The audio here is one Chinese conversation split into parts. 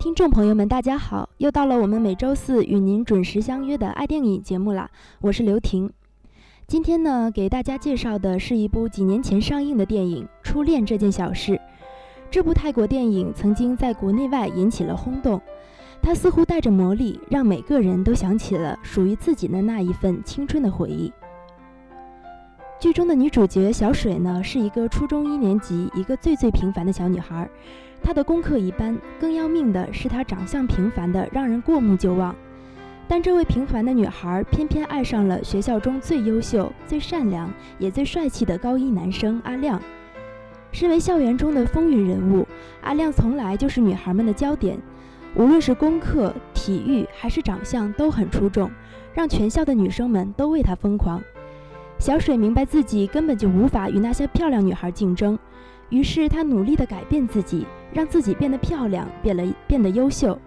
听众朋友们，大家好！又到了我们每周四与您准时相约的爱电影节目啦，我是刘婷。今天呢，给大家介绍的是一部几年前上映的电影《初恋这件小事》。这部泰国电影曾经在国内外引起了轰动，它似乎带着魔力，让每个人都想起了属于自己的那一份青春的回忆。剧中的女主角小水呢，是一个初中一年级，一个最最平凡的小女孩。她的功课一般，更要命的是她长相平凡的让人过目就忘。但这位平凡的女孩偏偏爱上了学校中最优秀、最善良也最帅气的高一男生阿亮。身为校园中的风云人物，阿亮从来就是女孩们的焦点，无论是功课、体育还是长相都很出众，让全校的女生们都为他疯狂。小水明白自己根本就无法与那些漂亮女孩竞争，于是她努力地改变自己。让自己变得漂亮，变了变得优秀。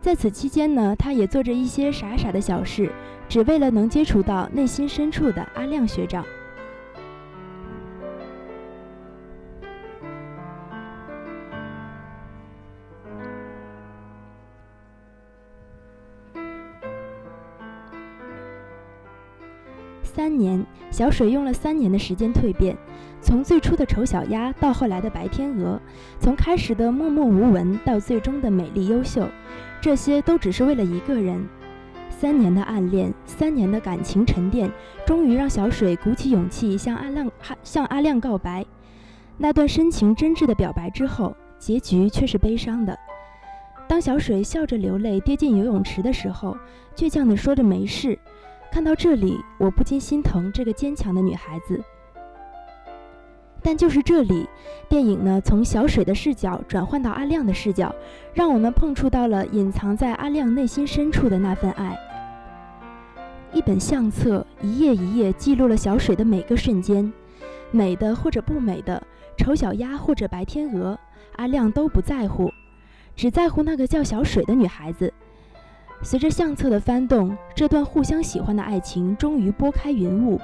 在此期间呢，她也做着一些傻傻的小事，只为了能接触到内心深处的阿亮学长。三年，小水用了三年的时间蜕变。从最初的丑小鸭到后来的白天鹅，从开始的默默无闻到最终的美丽优秀，这些都只是为了一个人。三年的暗恋，三年的感情沉淀，终于让小水鼓起勇气向阿亮向阿亮告白。那段深情真挚的表白之后，结局却是悲伤的。当小水笑着流泪跌进游泳池的时候，倔强地说着没事。看到这里，我不禁心疼这个坚强的女孩子。但就是这里，电影呢从小水的视角转换到阿亮的视角，让我们碰触到了隐藏在阿亮内心深处的那份爱。一本相册，一页一页记录了小水的每个瞬间，美的或者不美的，丑小鸭或者白天鹅，阿亮都不在乎，只在乎那个叫小水的女孩子。随着相册的翻动，这段互相喜欢的爱情终于拨开云雾。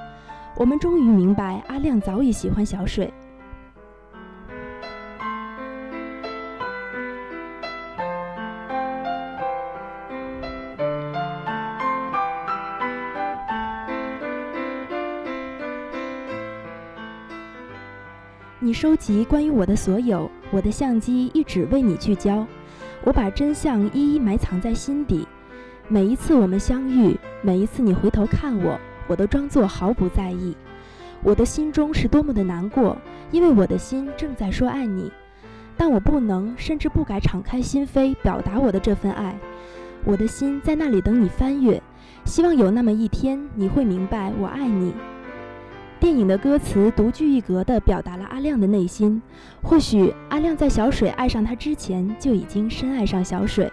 我们终于明白，阿亮早已喜欢小水。你收集关于我的所有，我的相机一直为你聚焦。我把真相一一埋藏在心底。每一次我们相遇，每一次你回头看我。我都装作毫不在意，我的心中是多么的难过，因为我的心正在说爱你，但我不能，甚至不敢敞开心扉表达我的这份爱。我的心在那里等你翻阅，希望有那么一天你会明白我爱你。电影的歌词独具一格地表达了阿亮的内心，或许阿亮在小水爱上他之前就已经深爱上小水。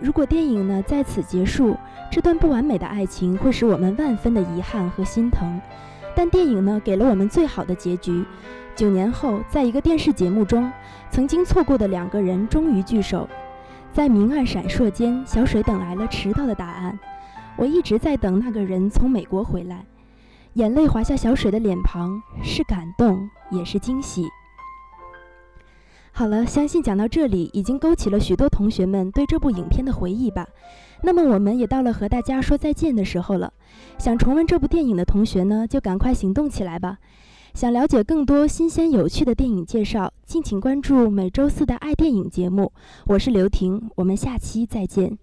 如果电影呢在此结束，这段不完美的爱情会使我们万分的遗憾和心疼。但电影呢给了我们最好的结局。九年后，在一个电视节目中，曾经错过的两个人终于聚首，在明暗闪烁间，小水等来了迟到的答案。我一直在等那个人从美国回来。眼泪滑下小水的脸庞，是感动，也是惊喜。好了，相信讲到这里，已经勾起了许多同学们对这部影片的回忆吧。那么，我们也到了和大家说再见的时候了。想重温这部电影的同学呢，就赶快行动起来吧。想了解更多新鲜有趣的电影介绍，敬请关注每周四的爱电影节目。我是刘婷，我们下期再见。